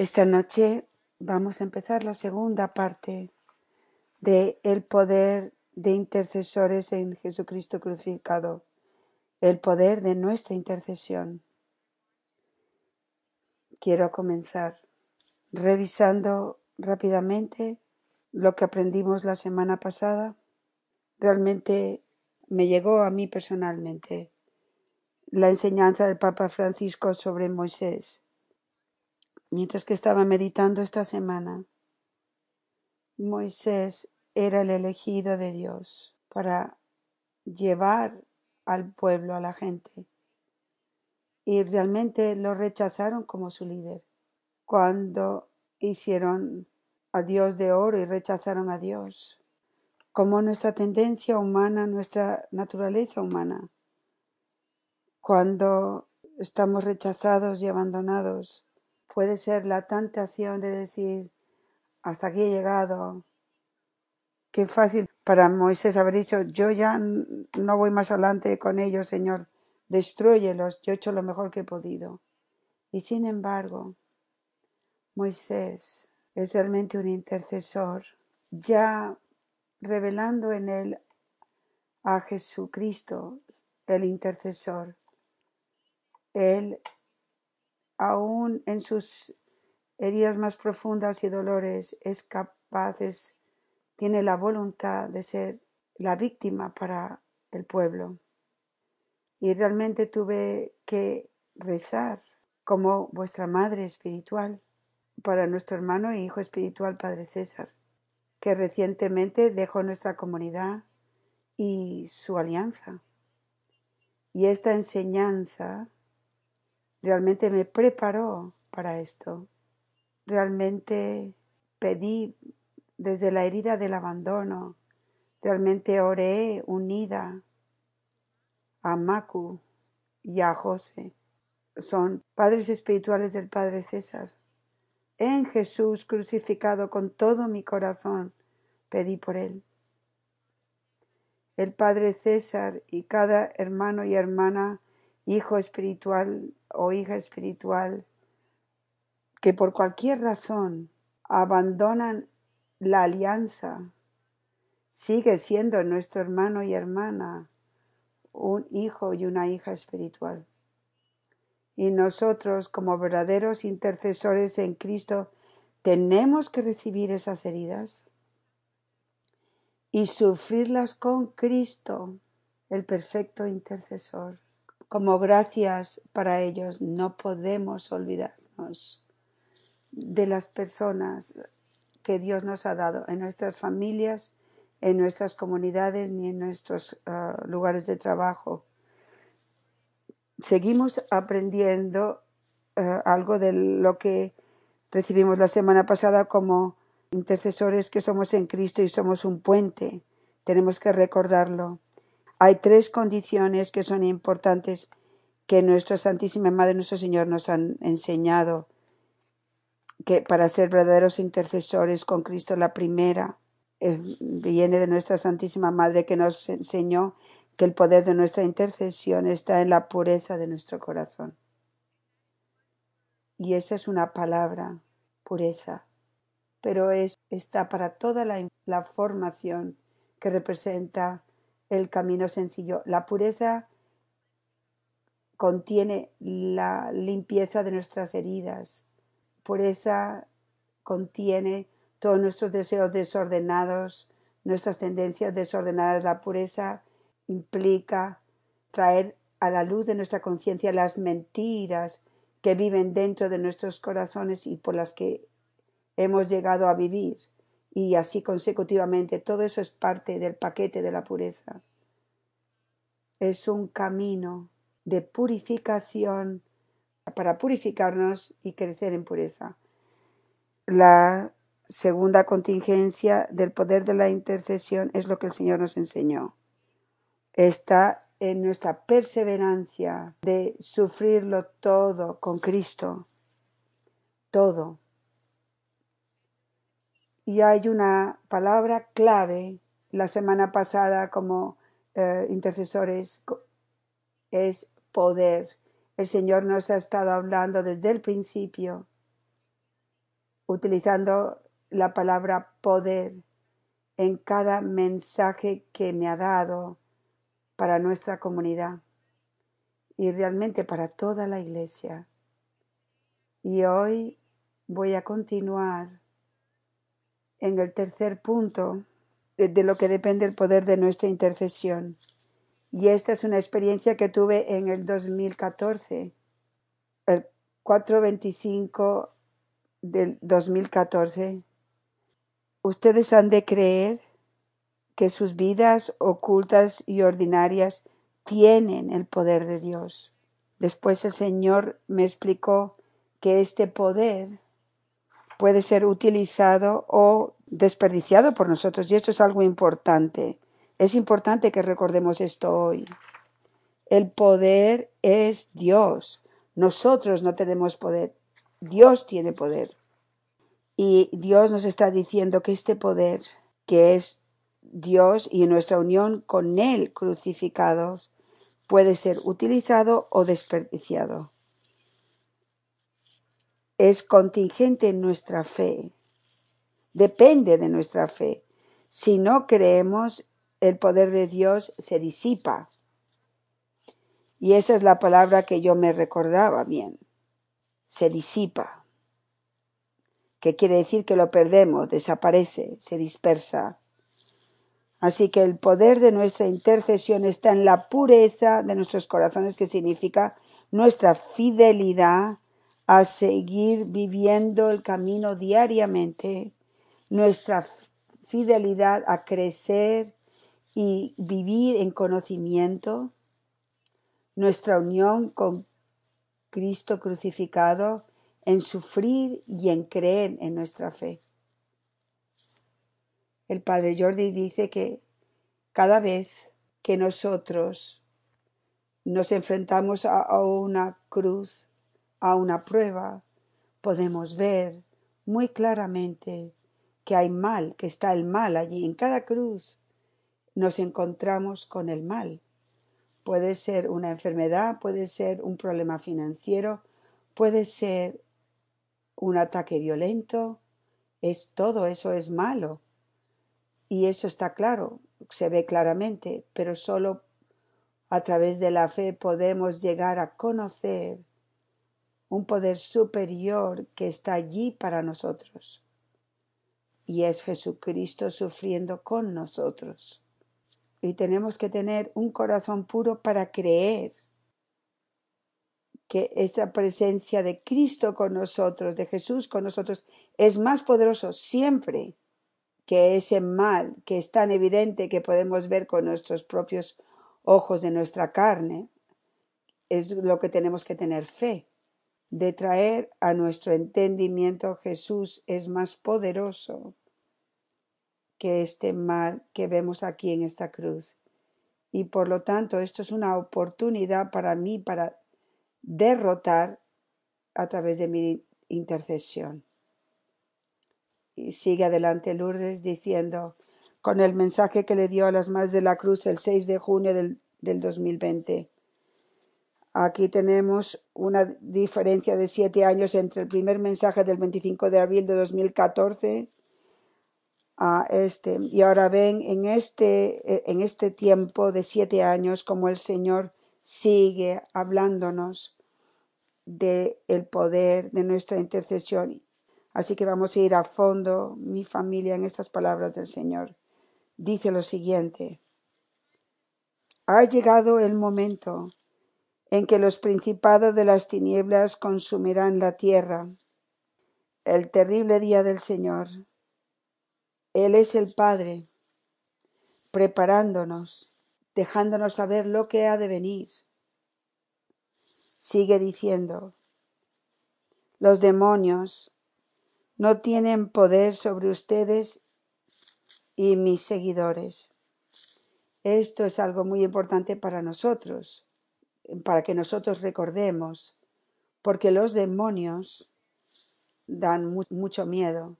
Esta noche vamos a empezar la segunda parte de el poder de intercesores en Jesucristo crucificado, el poder de nuestra intercesión. Quiero comenzar revisando rápidamente lo que aprendimos la semana pasada. Realmente me llegó a mí personalmente la enseñanza del Papa Francisco sobre Moisés Mientras que estaba meditando esta semana, Moisés era el elegido de Dios para llevar al pueblo, a la gente. Y realmente lo rechazaron como su líder. Cuando hicieron a Dios de oro y rechazaron a Dios. Como nuestra tendencia humana, nuestra naturaleza humana. Cuando estamos rechazados y abandonados puede ser la tentación de decir, hasta aquí he llegado. Qué fácil para Moisés haber dicho, yo ya no voy más adelante con ellos, Señor, destruyelos, yo he hecho lo mejor que he podido. Y sin embargo, Moisés es realmente un intercesor, ya revelando en él a Jesucristo, el intercesor. Él aún en sus heridas más profundas y dolores, es capaz, tiene la voluntad de ser la víctima para el pueblo. Y realmente tuve que rezar como vuestra madre espiritual para nuestro hermano e hijo espiritual Padre César, que recientemente dejó nuestra comunidad y su alianza. Y esta enseñanza realmente me preparó para esto. Realmente pedí desde la herida del abandono. Realmente oré unida a Macu y a José. Son padres espirituales del Padre César. En Jesús crucificado con todo mi corazón pedí por él. El Padre César y cada hermano y hermana, hijo espiritual o hija espiritual que por cualquier razón abandonan la alianza, sigue siendo nuestro hermano y hermana, un hijo y una hija espiritual. Y nosotros, como verdaderos intercesores en Cristo, tenemos que recibir esas heridas y sufrirlas con Cristo, el perfecto intercesor como gracias para ellos, no podemos olvidarnos de las personas que Dios nos ha dado en nuestras familias, en nuestras comunidades ni en nuestros ah, lugares de trabajo. Seguimos aprendiendo ah, algo de lo que recibimos la semana pasada como intercesores que somos en Cristo y somos un puente. Tenemos que recordarlo. Hay tres condiciones que son importantes que nuestra Santísima Madre, nuestro Señor, nos han enseñado que para ser verdaderos intercesores con Cristo, la primera eh, viene de nuestra Santísima Madre que nos enseñó que el poder de nuestra intercesión está en la pureza de nuestro corazón. Y esa es una palabra, pureza, pero es, está para toda la, la formación que representa el camino sencillo. La pureza contiene la limpieza de nuestras heridas. Pureza contiene todos nuestros deseos desordenados, nuestras tendencias desordenadas. La pureza implica traer a la luz de nuestra conciencia las mentiras que viven dentro de nuestros corazones y por las que hemos llegado a vivir y así consecutivamente. Todo eso es parte del paquete de la pureza. Es un camino de purificación para purificarnos y crecer en pureza. La segunda contingencia del poder de la intercesión es lo que el Señor nos enseñó. Está en nuestra perseverancia de sufrirlo todo con Cristo. Todo y hay una palabra clave la semana pasada como eh, intercesores, es poder. El Señor nos ha estado hablando desde el principio utilizando la palabra poder en cada mensaje que me ha dado para nuestra comunidad y realmente para toda la iglesia. Y hoy voy a continuar en el tercer punto de, lo que depende el poder de nuestra intercesión. Y esta es una experiencia que tuve en el 2014, el 425 del 2014. Ustedes han de creer que sus vidas ocultas y ordinarias tienen el poder de Dios. Después el Señor me explicó que este poder puede ser utilizado o desperdiciado por nosotros y esto es algo importante. Es importante que recordemos esto hoy. El poder es Dios. Nosotros no tenemos poder. Dios tiene poder. Y Dios nos está diciendo que este poder, que es Dios y nuestra unión con Él crucificados, puede ser utilizado o desperdiciado es contingente en nuestra fe, depende de nuestra fe. Si no creemos, el poder de Dios se disipa. Y esa es la palabra que yo me recordaba bien. Se disipa. Que quiere decir que lo perdemos, desaparece, se dispersa. Así que el poder de nuestra intercesión está en la pureza de nuestros corazones, que significa nuestra fidelidad a seguir viviendo el camino diariamente, nuestra fidelidad a crecer y vivir en conocimiento, nuestra unión con Cristo crucificado, en sufrir y en creer en nuestra fe. El Padre Jordi dice que cada vez que nosotros nos enfrentamos a, una cruz, a una prueba, podemos ver muy claramente que hay mal, que está el mal allí. En cada cruz nos encontramos con el mal. Puede ser una enfermedad, puede ser un problema financiero, puede ser un ataque violento. Es todo eso es malo. Y eso está claro, se ve claramente, pero solo a través de la fe podemos llegar a conocer un poder superior que está allí para nosotros. Y es Jesucristo sufriendo con nosotros. Y tenemos que tener un corazón puro para creer que esa presencia de Cristo con nosotros, de Jesús con nosotros, es más poderoso siempre que ese mal que es tan evidente que podemos ver con nuestros propios ojos de nuestra carne. Es lo que tenemos que tener fe de traer a nuestro entendimiento Jesús es más poderoso que este mal que vemos aquí en esta cruz. Y por lo tanto, esto es una oportunidad para mí para derrotar a través de mi intercesión. Y sigue adelante Lourdes diciendo, con el mensaje que le dio a las más de la cruz el 6 de junio del, del 2020. Aquí tenemos una diferencia de siete años entre el primer mensaje del 25 de abril de 2014 a este. Y ahora ven en este, en este tiempo de siete años como el Señor sigue hablándonos de el poder de nuestra intercesión. Así que vamos a ir a fondo, mi familia, en estas palabras del Señor. Dice lo siguiente. Ha llegado el momento en que los principados de las tinieblas consumirán la tierra. El terrible día del Señor. Él es el Padre, preparándonos, dejándonos saber lo que ha de venir. Sigue diciendo, los demonios no tienen poder sobre ustedes y mis seguidores. Esto es algo muy importante para nosotros para que nosotros recordemos, porque los demonios dan mucho miedo.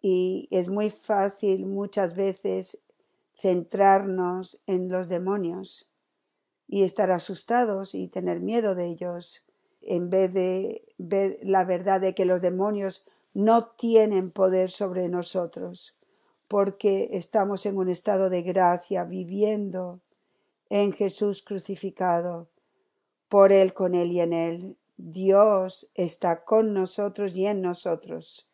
Y es muy fácil muchas veces centrarnos en los demonios y estar asustados y tener miedo de ellos. en vez de ver la verdad de que los demonios no tienen poder sobre nosotros, porque estamos en un estado de gracia, viviendo en Jesús crucificado, por Él, con Él y en Él. Dios está con nosotros y en nosotros.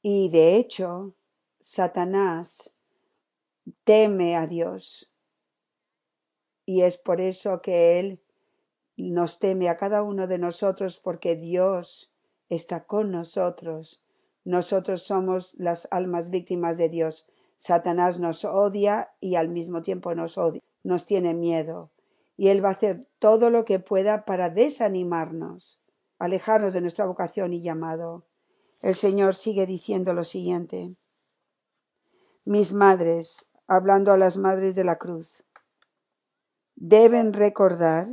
Y de hecho, Satanás teme a Dios. Y es por eso que Él nos teme a cada uno de nosotros, porque Dios está con nosotros. Nosotros somos las almas víctimas de Dios. Satanás nos odia y al mismo tiempo nos odia, nos tiene miedo. Y Él va a hacer todo lo que pueda para desanimarnos, alejarnos de nuestra vocación y llamado. El Señor sigue diciendo lo siguiente. Mis madres, hablando a las madres de la cruz, deben recordar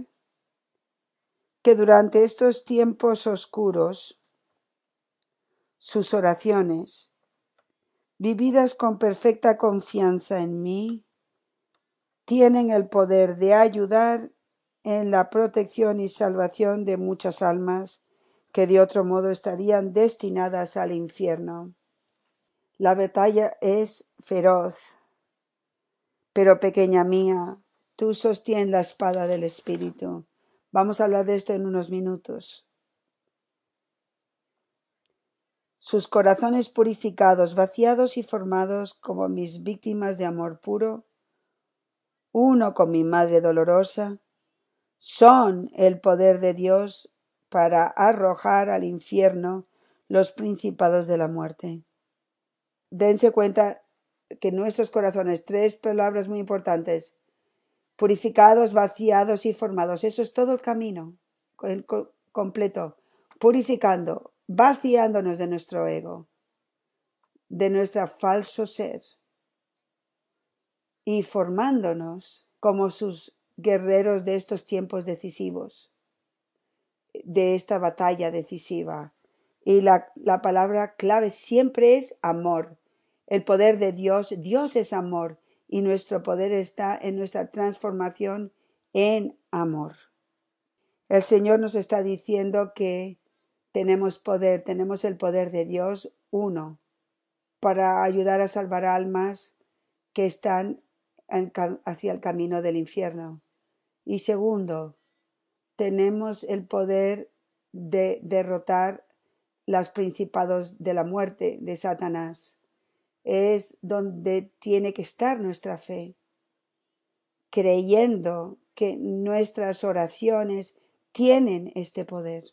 que durante estos tiempos oscuros sus oraciones, vividas con perfecta confianza en mí, tienen el poder de ayudar en la protección y salvación de muchas almas que de otro modo estarían destinadas al infierno. La batalla es feroz, pero pequeña mía, tú sostienes la espada del Espíritu. Vamos a hablar de esto en unos minutos. Sus corazones purificados, vaciados y formados como mis víctimas de amor puro, uno con mi Madre dolorosa, son el poder de Dios para arrojar al infierno los principados de la muerte. Dense cuenta que nuestros corazones, tres palabras muy importantes, purificados, vaciados y formados, eso es todo el camino completo, purificando, vaciándonos de nuestro ego, de nuestro falso ser y formándonos como sus guerreros de estos tiempos decisivos, de esta batalla decisiva. Y la, la palabra clave siempre es amor. El poder de Dios, Dios es amor y nuestro poder está en nuestra transformación en amor. El Señor nos está diciendo que tenemos poder, tenemos el poder de Dios, uno, para ayudar a salvar almas que están hacia el camino del infierno. Y segundo, tenemos el poder de derrotar los principados de la muerte de Satanás. Es donde tiene que estar nuestra fe, creyendo que nuestras oraciones tienen este poder.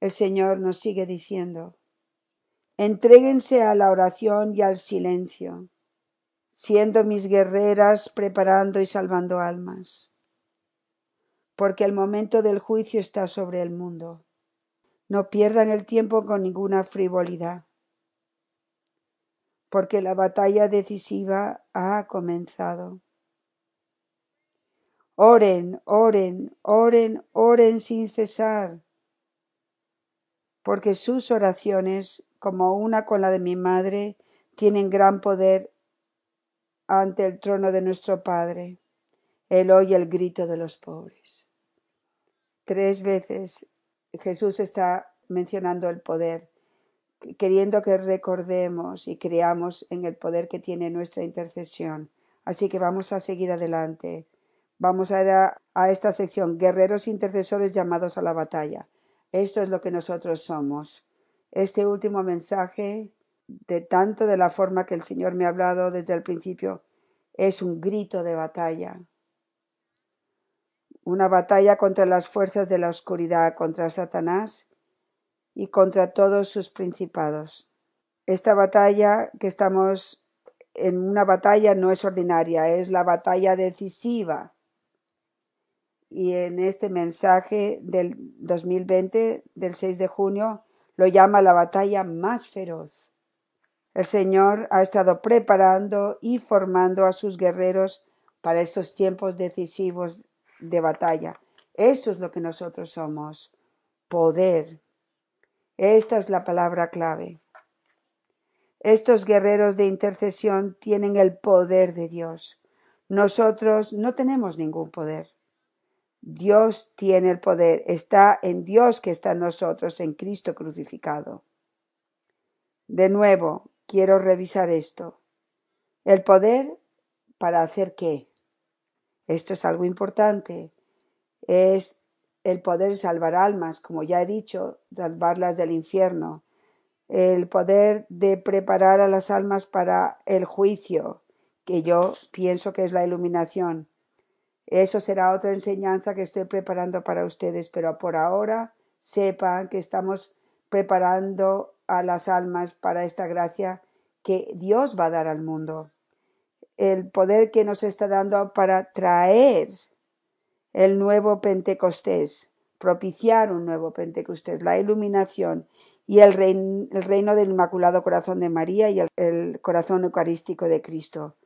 El Señor nos sigue diciendo, entréguense a la oración y al silencio siendo mis guerreras preparando y salvando almas, porque el momento del juicio está sobre el mundo. No pierdan el tiempo con ninguna frivolidad, porque la batalla decisiva ha comenzado. Oren, oren, oren, oren sin cesar, porque sus oraciones, como una con la de mi madre, tienen gran poder ante el trono de nuestro Padre. Él oye el grito de los pobres. Tres veces Jesús está mencionando el poder, queriendo que recordemos y creamos en el poder que tiene nuestra intercesión. Así que vamos a seguir adelante. Vamos a ir a, esta sección, guerreros intercesores llamados a la batalla. Esto es lo que nosotros somos. Este último mensaje de tanto de la forma que el Señor me ha hablado desde el principio, es un grito de batalla. Una batalla contra las fuerzas de la oscuridad, contra Satanás y contra todos sus principados. Esta batalla que estamos en una batalla no es ordinaria, es la batalla decisiva. Y en este mensaje del 2020, del 6 de junio, lo llama la batalla más feroz. El Señor ha estado preparando y formando a sus guerreros para estos tiempos decisivos de batalla. Esto es lo que nosotros somos. Poder. Esta es la palabra clave. Estos guerreros de intercesión tienen el poder de Dios. Nosotros no tenemos ningún poder. Dios tiene el poder, está en Dios que está en nosotros, en Cristo crucificado. De nuevo, quiero revisar esto. El poder para hacer qué? Esto es algo importante. Es el poder salvar almas, como ya he dicho, salvarlas del infierno. El poder de preparar a las almas para el juicio, que yo pienso que es la iluminación. Eso será otra enseñanza que estoy preparando para ustedes, pero por ahora sepan que estamos preparando a las almas para esta gracia que Dios va a dar al mundo. El poder que nos está dando para traer el nuevo Pentecostés, propiciar un nuevo Pentecostés, la iluminación y el reino, del Inmaculado Corazón de María y el, el corazón eucarístico de Cristo.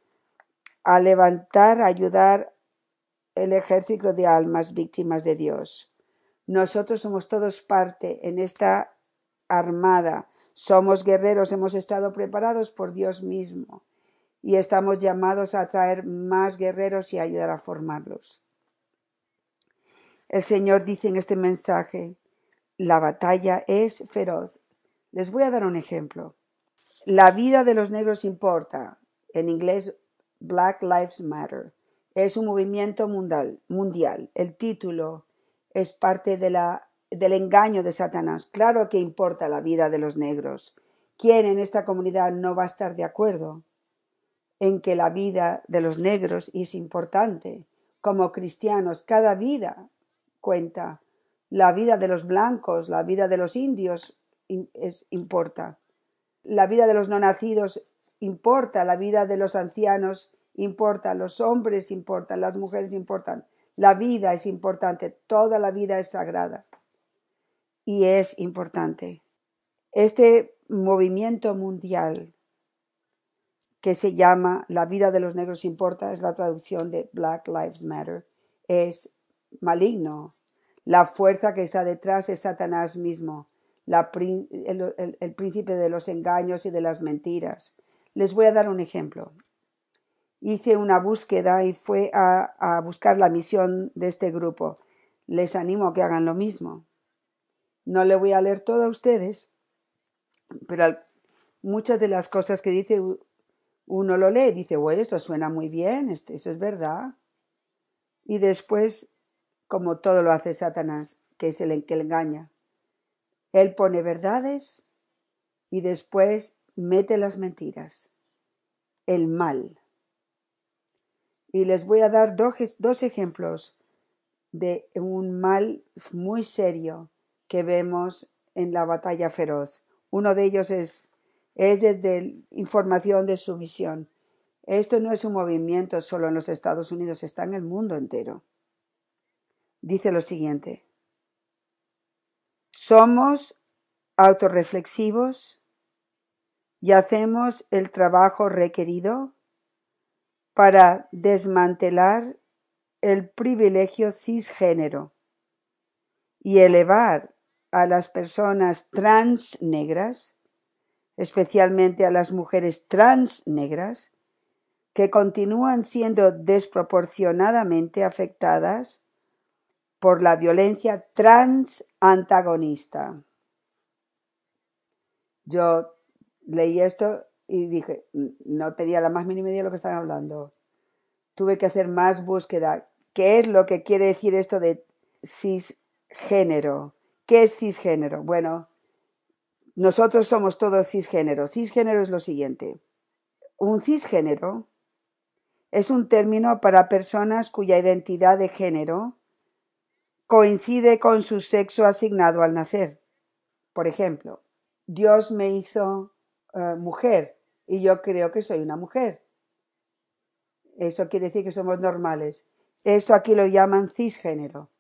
A levantar, a ayudar el ejército de almas víctimas de Dios. Nosotros somos todos parte en esta armada. Somos guerreros, hemos estado preparados por Dios mismo y estamos llamados a traer más guerreros y ayudar a formarlos. El Señor dice en este mensaje, la batalla es feroz. Les voy a dar un ejemplo. La vida de los negros importa. En inglés, Black Lives Matter. Es un movimiento mundial. mundial. El título es parte de la, del engaño de Satanás. Claro que importa la vida de los negros. ¿Quién en esta comunidad no va a estar de acuerdo en que la vida de los negros es importante? Como cristianos, cada vida cuenta. La vida de los blancos, la vida de los indios es, importa. La vida de los no nacidos importa, la vida de los ancianos importa, los hombres importan, las mujeres importan, la vida es importante, toda la vida es sagrada y es importante. Este movimiento mundial que se llama La vida de los negros importa, es la traducción de Black Lives Matter, es maligno. La fuerza que está detrás es Satanás mismo, el, príncipe de los engaños y de las mentiras. Les voy a dar un ejemplo hice una búsqueda y fue a, buscar la misión de este grupo. Les animo a que hagan lo mismo. No le voy a leer todo a ustedes, pero muchas de las cosas que dice uno lo lee y dice, bueno, esto suena muy bien, este, eso es verdad. Y después, como todo lo hace Satanás, que es el que engaña, él pone verdades y después mete las mentiras, el mal. Y les voy a dar dos, ejemplos de un mal muy serio que vemos en la batalla feroz. Uno de ellos es, es desde información de su misión. Esto no es un movimiento solo en los Estados Unidos, está en el mundo entero. Dice lo siguiente. Somos autorreflexivos y hacemos el trabajo requerido para desmantelar el privilegio cisgénero y elevar a las personas trans negras, especialmente a las mujeres trans negras, que continúan siendo desproporcionadamente afectadas por la violencia trans antagonista. Yo leí esto y dije, no tenía la más mínima idea de lo que estaban hablando. Tuve que hacer más búsqueda. ¿Qué es lo que quiere decir esto de cisgénero? ¿Qué es cisgénero? Bueno, nosotros somos todos cisgénero. Cisgénero es lo siguiente. Un cisgénero es un término para personas cuya identidad de género coincide con su sexo asignado al nacer. Por ejemplo, Dios me hizo eh, mujer y yo creo que soy una mujer. Eso quiere decir que somos normales. Esto aquí lo llaman cisgénero.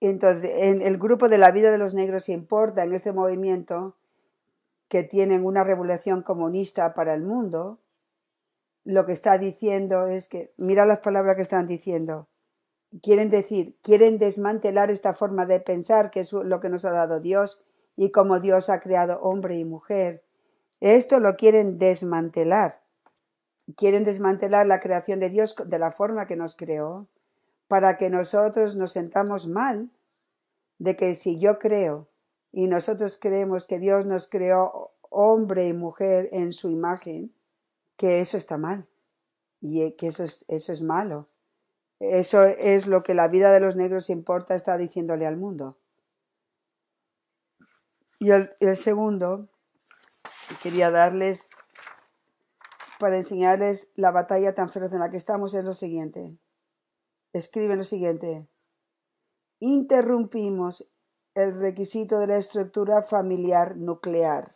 Entonces, en el grupo de la vida de los negros importa en este movimiento que tienen una revolución comunista para el mundo, lo que está diciendo es que, mira las palabras que están diciendo, quieren decir, quieren desmantelar esta forma de pensar que es lo que nos ha dado Dios y como Dios ha creado hombre y mujer. Esto lo quieren desmantelar. quieren desmantelar la creación de Dios de la forma que nos creó, para que nosotros nos sentamos mal de que si yo creo y nosotros creemos que Dios nos creó hombre y mujer en su imagen, que eso está mal y que eso es, eso es malo. Eso es lo que la vida de los negros importa, está diciéndole al mundo. Y el, el segundo, quería darles para enseñarles la batalla tan feroz en la que estamos es lo siguiente. Escriben lo siguiente. Interrumpimos el requisito de la estructura familiar nuclear,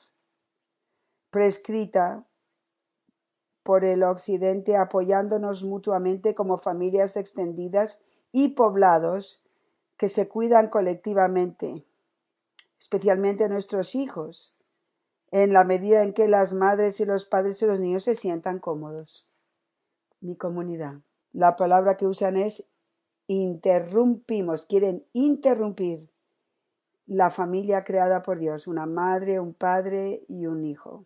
prescrita por el Occidente apoyándonos mutuamente como familias extendidas y poblados que se cuidan colectivamente, especialmente nuestros hijos, en la medida en que las madres y los padres y los niños se sientan cómodos. Mi comunidad. La palabra que usan es interrumpimos, quieren interrumpir la familia creada por Dios, una madre, un padre y un hijo.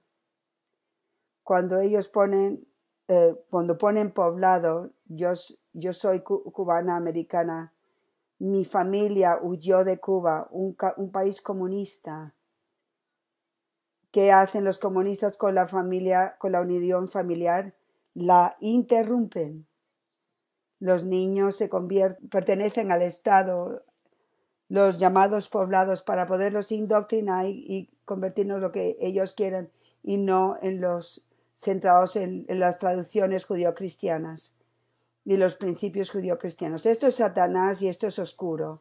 Cuando ellos ponen, eh, cuando ponen poblado, yo, yo soy cubana americana, mi familia huyó de Cuba, un, un país comunista, ¿Qué hacen los comunistas con la familia, con la unión familiar? La interrumpen. Los niños se pertenecen al Estado, los llamados poblados, para poderlos indoctrinar y, convertirnos en lo que ellos quieren y no en los centrados en, en las traducciones judio-cristianas y los principios judio-cristianos. Esto es Satanás y esto es oscuro.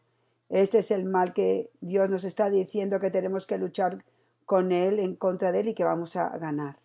Este es el mal que Dios nos está diciendo que tenemos que luchar con Él, en contra de Él y que vamos a ganar.